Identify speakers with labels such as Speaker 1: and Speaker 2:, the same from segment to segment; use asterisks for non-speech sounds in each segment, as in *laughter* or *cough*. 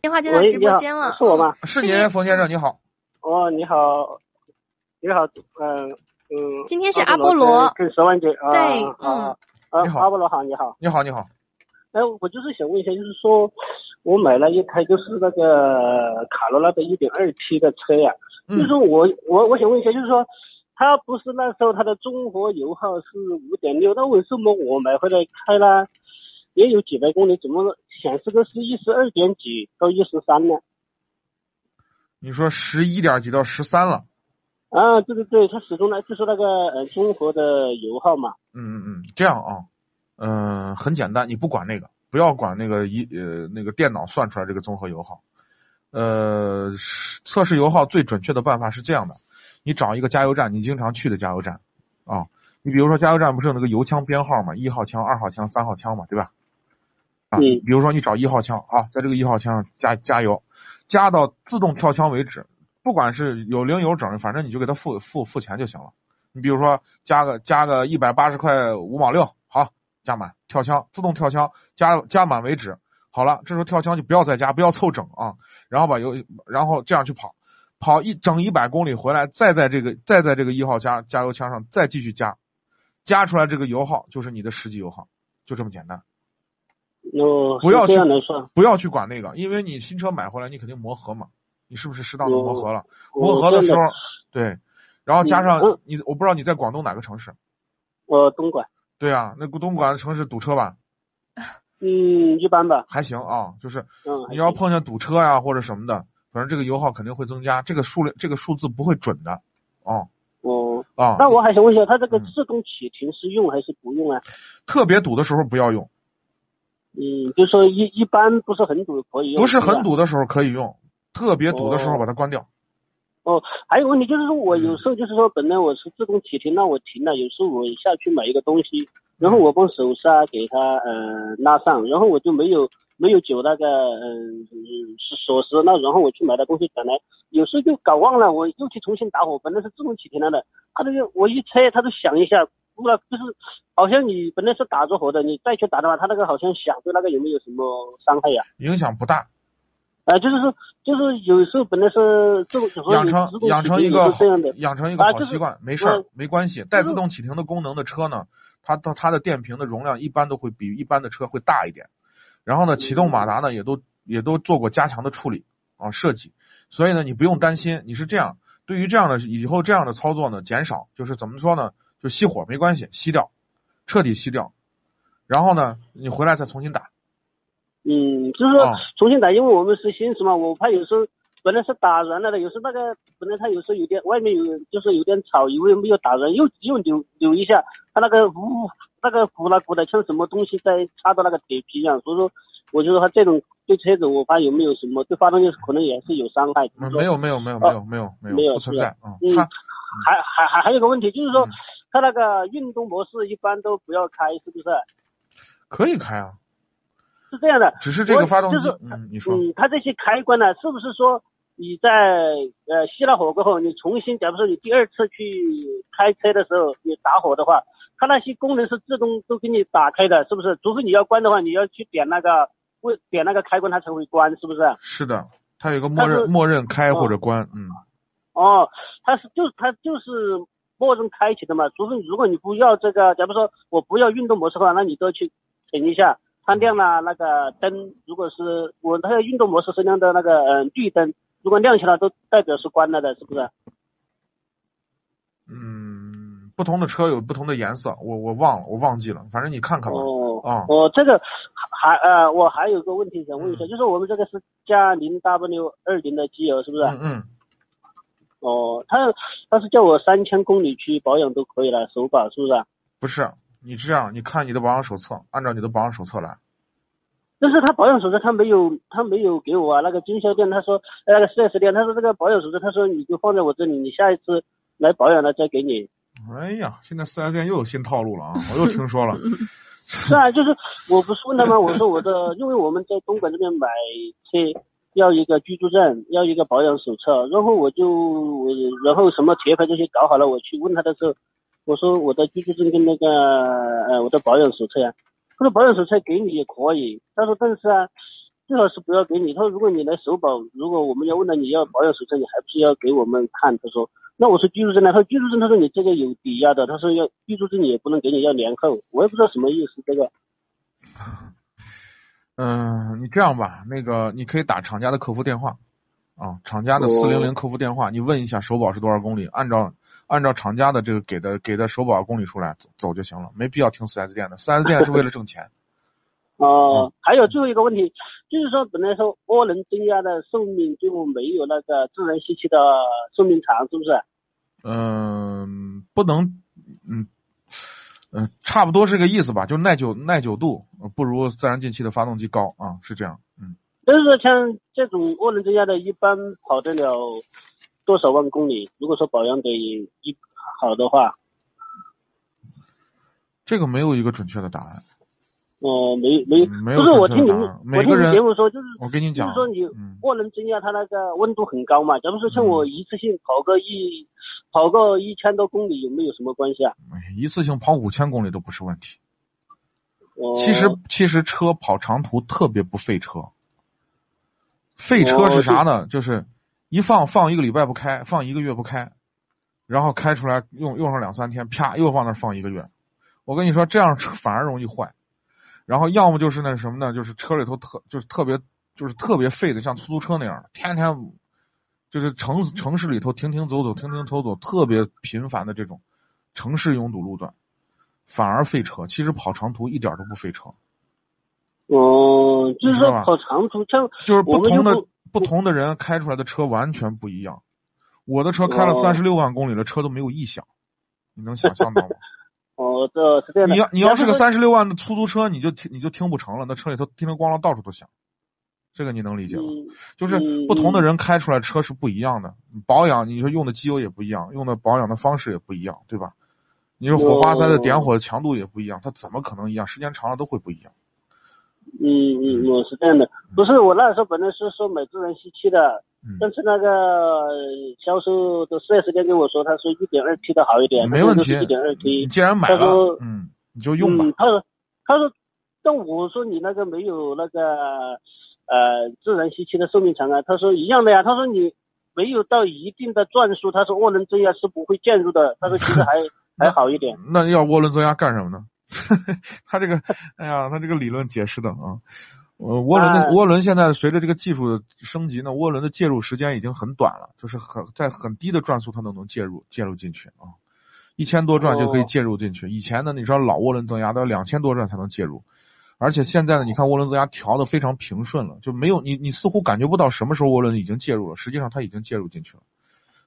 Speaker 1: 电话接到直播间了，
Speaker 2: 是我吗？
Speaker 3: 是您，冯先生，你好。
Speaker 2: 哦，你好，你好，嗯嗯。
Speaker 1: 今天是阿波罗
Speaker 2: 跟十万姐啊。
Speaker 1: 对，嗯。
Speaker 2: 啊，
Speaker 3: 你好，
Speaker 2: 阿波罗好，你好。
Speaker 3: 你好，你好。
Speaker 2: 哎，我就是想问一下，就是说我买了一台就是那个卡罗拉的一点二 T 的车呀，就是我我我想问一下，就是说它不是那时候它的综合油耗是五点六，那为什么我买回来开了也有几百公里，怎么显示的是一十二点几到一十三呢？
Speaker 3: 你说十一点几到十三了？
Speaker 2: 啊，对对对，它始终呢就是那个呃综合的油耗嘛。
Speaker 3: 嗯嗯嗯，这样啊，嗯，很简单，你不管那个，不要管那个一呃那个电脑算出来这个综合油耗。呃，测试油耗最准确的办法是这样的，你找一个加油站，你经常去的加油站啊，你比如说加油站不是有那个油枪编号嘛，一号枪、二号枪、三号枪嘛，对吧？啊，比如说你找一号枪啊，在这个一号枪上加加油，加到自动跳枪为止。不管是有零有整，反正你就给他付付付钱就行了。你比如说加个加个一百八十块五毛六，好加满跳枪，自动跳枪加加满为止。好了，这时候跳枪就不要再加，不要凑整啊。然后把油，然后这样去跑，跑一整一百公里回来，再在这个再在这个一号加加油枪上再继续加，加出来这个油耗就是你的实际油耗，就这么简单。
Speaker 2: 哦，
Speaker 3: 不要去，不要去管那个，因为你新车买回来，你肯定磨合嘛。你是不是适当的磨合了？磨合的时候，对，然后加上你，我不知道你在广东哪个城市？
Speaker 2: 我东莞。
Speaker 3: 对啊，那东莞的城市堵车吧？
Speaker 2: 嗯，一般吧。
Speaker 3: 还行啊，就是你要碰见堵车呀或者什么的，反正这个油耗肯定会增加，这个数量这个数字不会准的。哦。
Speaker 2: 哦。
Speaker 3: 啊。
Speaker 2: 那我还想问一下，它这个自动启停是用还是不用啊？
Speaker 3: 特别堵的时候不要用。
Speaker 2: 嗯，就说一一般不是很堵可以用。
Speaker 3: 不是很堵的时候可以用。特别堵的时候把它关掉。
Speaker 2: 哦，还有问题就是说我有时候就是说本来我是自动启停，那我停了，有时候我下去买一个东西，然后我把手刹给它呃拉上，然后我就没有没有缴那个嗯是锁匙，那然后我去买的东西，本来有时候就搞忘了，我又去重新打火，本来是自动启停了的，它这个我一拆它就响一下，不知道就是好像你本来是打着火的，你再去打的话，它那个好像响，对那个有没有什么伤害呀？
Speaker 3: 影响不大。
Speaker 2: 啊，就是说，就是有时候本来是这种
Speaker 3: 养成养成一个养成一个好习
Speaker 2: 惯，
Speaker 3: 没事儿，没关系。带自动启停的功能的车呢，它的它的电瓶的容量一般都会比一般的车会大一点。然后呢，启动马达呢也都也都做过加强的处理啊设计，所以呢你不用担心。你是这样，对于这样的以后这样的操作呢，减少就是怎么说呢？就熄火没关系，熄掉，彻底熄掉。然后呢，你回来再重新打。
Speaker 2: 嗯，就是说重新打，因为我们是新手嘛，我怕有时候本来是打软了的，有时候那个本来它有时候有点外面有就是有点吵，以为没有打软，又又扭扭一下，它那个呜那个鼓啦鼓的像什么东西在插到那个铁皮一样，所以说我就说它这种对车子我怕有没有什么对发动机可能也是有伤害。
Speaker 3: 没有没有没有没有没有没有不存在啊
Speaker 2: 嗯。还还还还有个问题就是说，它那个运动模式一般都不要开，是不是？
Speaker 3: 可以开啊。
Speaker 2: 是这样的，
Speaker 3: 只是这个发动
Speaker 2: 机，
Speaker 3: 嗯，你说，
Speaker 2: 嗯，它这些开关呢，是不是说你在呃熄了火过后，你重新，假如说你第二次去开车的时候，你打火的话，它那些功能是自动都给你打开的，是不是？除非你要关的话，你要去点那个，为点那个开关，它才会关，是不是？
Speaker 3: 是的，它有个默认默认开或者关，嗯。
Speaker 2: 哦，它是就它就是默认开启的嘛，除非如果你不要这个，假如说我不要运动模式的话，那你都去停一下。它亮了那个灯，如果是我那个运动模式是亮的那个嗯绿灯，如果亮起来都代表是关了的，是不是？
Speaker 3: 嗯，不同的车有不同的颜色，我我忘了，我忘记了，反正你看看吧。
Speaker 2: 哦。
Speaker 3: 啊。
Speaker 2: 我这个还呃，我还有个问题想问一下，就是我们这个是加零 W 二零的机油，是不是？
Speaker 3: 嗯嗯。
Speaker 2: 哦，他他是叫我三千公里去保养都可以了，首保是不是？
Speaker 3: 不是。你这样，你看你的保养手册，按照你的保养手册来。
Speaker 2: 但是他保养手册他没有他没有给我啊，那个经销店他说呃那个四 S 店他说这个保养手册他说你就放在我这里，你下一次来保养了再给你。
Speaker 3: 哎呀，现在四 S 店又有新套路了啊！我又听说了。*laughs*
Speaker 2: 是啊，就是我不是问他吗？我说我的，因为我们在东莞这边买车要一个居住证，要一个保养手册，然后我就我然后什么贴牌这些搞好了，我去问他的时候，我说我的居住证跟那个呃我的保养手册呀，他说保养手册给你也可以，他说但是啊。最好是不要给你。他说，如果你来首保，如果我们要问了你要保养手册，你还不是要给我们看？他说，那我说居住证呢？他说居住证，他说你这个有抵押的，他说要居住证也不能给你要年后，我也不知道什么意思这个。
Speaker 3: 嗯，你这样吧，那个你可以打厂家的客服电话啊，厂家的四零零客服电话，你问一下首保是多少公里，按照按照厂家的这个给的给的首保公里数来走走就行了，没必要听四 S 店的，四 S 店是为了挣钱。*laughs*
Speaker 2: 哦，还有最后一个问题，就是说本来说涡轮增压的寿命就没有那个自然吸气的寿命长，是不是？
Speaker 3: 嗯，不能，嗯嗯，差不多是个意思吧，就耐久耐久度不如自然进气的发动机高啊，是这样，嗯。
Speaker 2: 但是说像这种涡轮增压的，一般跑得了多少万公里？如果说保养得一好的话，
Speaker 3: 这个没有一个准确的答案。
Speaker 2: 哦，没没，
Speaker 3: 没
Speaker 2: 不是我听你们，我听你们节目说，就是
Speaker 3: 我跟你讲，
Speaker 2: 就是说你涡轮增压它那个温度很高嘛。假如说像我一次性跑个一跑个一千多公里，有没有什么关系啊？
Speaker 3: 一次性跑五千公里都不是问题。
Speaker 2: 哦，
Speaker 3: 其实其实车跑长途特别不费车，费车是啥呢？就是一放放一个礼拜不开，放一个月不开，然后开出来用用上两三天，啪又放那放一个月。我跟你说，这样车反而容易坏。然后要么就是那什么呢？就是车里头特就是特别就是特别废的，像出租车那样，天天就是城城市里头停停走走停停走走，特别频繁的这种城市拥堵路段，反而费车。其实跑长途一点都不费车。
Speaker 2: 哦，就是说跑长途像
Speaker 3: 就是不同的不同的人开出来的车完全不一样。我的车开了三十六万公里了，车都没有异响，你能想象到吗？*laughs*
Speaker 2: 哦，这是这样的。
Speaker 3: 你要你要是个三十六万的出租车，你就听你就听不成了，那车里头叮铃咣啷到处都响，这个你能理解吗？就是不同的人开出来车是不一样的，保养你说用的机油也不一样，用的保养的方式也不一样，对吧？你说火花塞的点火的强度也不一样，它怎么可能一样？时间长了都会不一样。
Speaker 2: 嗯嗯，我是这样的，不是我那时候本来是说买自然吸气的。但是那个销售的四 S 店跟我说，他说一点二 T 的好一点，
Speaker 3: 没问题。
Speaker 2: 一点二 T，
Speaker 3: 你既然买了，嗯，你就用吧。
Speaker 2: 他说，他说，但我说你那个没有那个呃自然吸气的寿命长啊。他说一样的呀。他说你没有到一定的转速，他说涡轮增压是不会介入的。他说其实还 *laughs* 还好一点。
Speaker 3: 那要涡轮增压干什么呢？*laughs* 他这个，哎呀，他这个理论解释的啊。呃，涡轮的涡轮现在随着这个技术的升级呢，涡轮的介入时间已经很短了，就是很在很低的转速它都能介入介入进去啊，一千多转就可以介入进去。以前呢，你知道老涡轮增压都要两千多转才能介入，而且现在呢，你看涡轮增压调的非常平顺了，就没有你你似乎感觉不到什么时候涡轮已经介入了，实际上它已经介入进去了。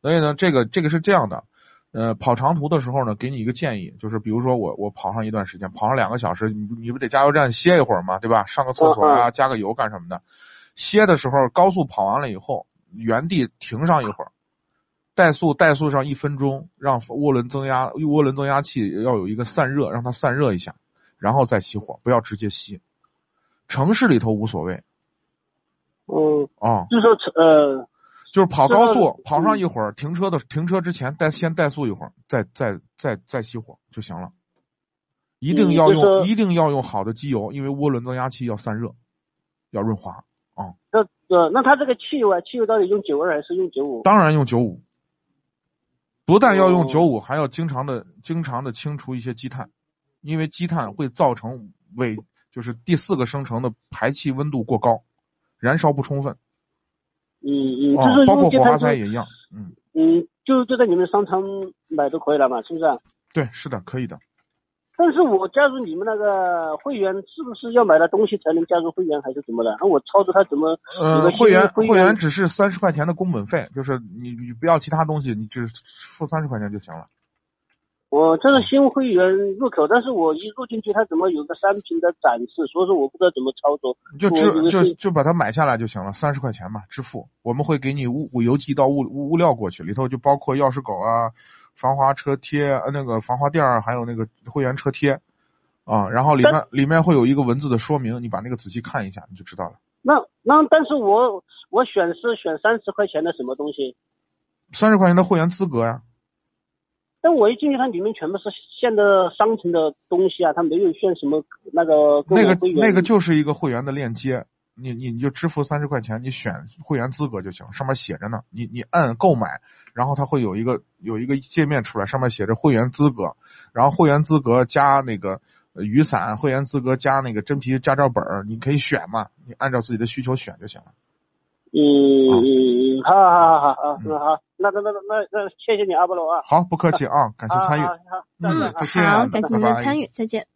Speaker 3: 所以呢，这个这个是这样的。呃，跑长途的时候呢，给你一个建议，就是比如说我我跑上一段时间，跑上两个小时，你你不得加油站歇一会儿嘛？对吧？上个厕所啊，加个油干什么的？歇的时候，高速跑完了以后，原地停上一会儿，怠速怠速上一分钟，让涡轮增压涡轮增压器要有一个散热，让它散热一下，然后再熄火，不要直接熄。城市里头无所谓。
Speaker 2: 嗯。
Speaker 3: 哦。
Speaker 2: 就说呃。
Speaker 3: 就是跑高速，跑上一会儿，停车的停车之前怠先怠速一会儿，再再再再熄火就行了。一定要用一定要用好的机油，因为涡轮增压器要散热，要润滑啊。
Speaker 2: 那呃，那它这个汽油啊，汽油到底用九二还是用九五？
Speaker 3: 当然用九五。不但要用九五，还要经常的经常的清除一些积碳，因为积碳会造成尾就是第四个生成的排气温度过高，燃烧不充分。
Speaker 2: 嗯嗯，就是
Speaker 3: 包括火花塞也一样，嗯
Speaker 2: 嗯，就就在你们商场买就可以了嘛，是不是？
Speaker 3: 对，是的，可以的。
Speaker 2: 但是我加入你们那个会员，是不是要买了东西才能加入会员，还是怎么的？那我操作他怎么？
Speaker 3: 呃，会员
Speaker 2: 会
Speaker 3: 员只是三十块钱的工本费，就是你你不要其他东西，你只付三十块钱就行了。
Speaker 2: 我这是新会员入口，但是我一入进去，它怎么有个商品的展示？所以说我不知道怎么操作。
Speaker 3: 你就就就把它买下来就行了，三十块钱嘛，支付。我们会给你物物邮寄到物物物料过去，里头就包括钥匙狗啊、防滑车贴、呃那个防滑垫儿，还有那个会员车贴啊。然后里面里面会有一个文字的说明，你把那个仔细看一下，你就知道了。
Speaker 2: 那那但是我我选是选三十块钱的什么东西？
Speaker 3: 三十块钱的会员资格呀，
Speaker 2: 但我一进去，它里面全部是现的商城的东西啊，它没有炫什么那个
Speaker 3: 那个那个就是一个会员的链接，你你你就支付三十块钱，你选会员资格就行，上面写着呢，你你按购买，然后它会有一个有一个界面出来，上面写着会员资格，然后会员资格加那个呃雨伞，会员资格加那个真皮驾照本儿，你可以选嘛，你按照自己的需求选就行了。
Speaker 2: 嗯嗯，好好好好好，
Speaker 3: 嗯
Speaker 2: 那好，那那那那那谢谢你阿波罗啊，
Speaker 3: 好，不客气啊，感谢参与。
Speaker 1: 嗯
Speaker 3: 再见
Speaker 1: 好，感谢您的参与，再见。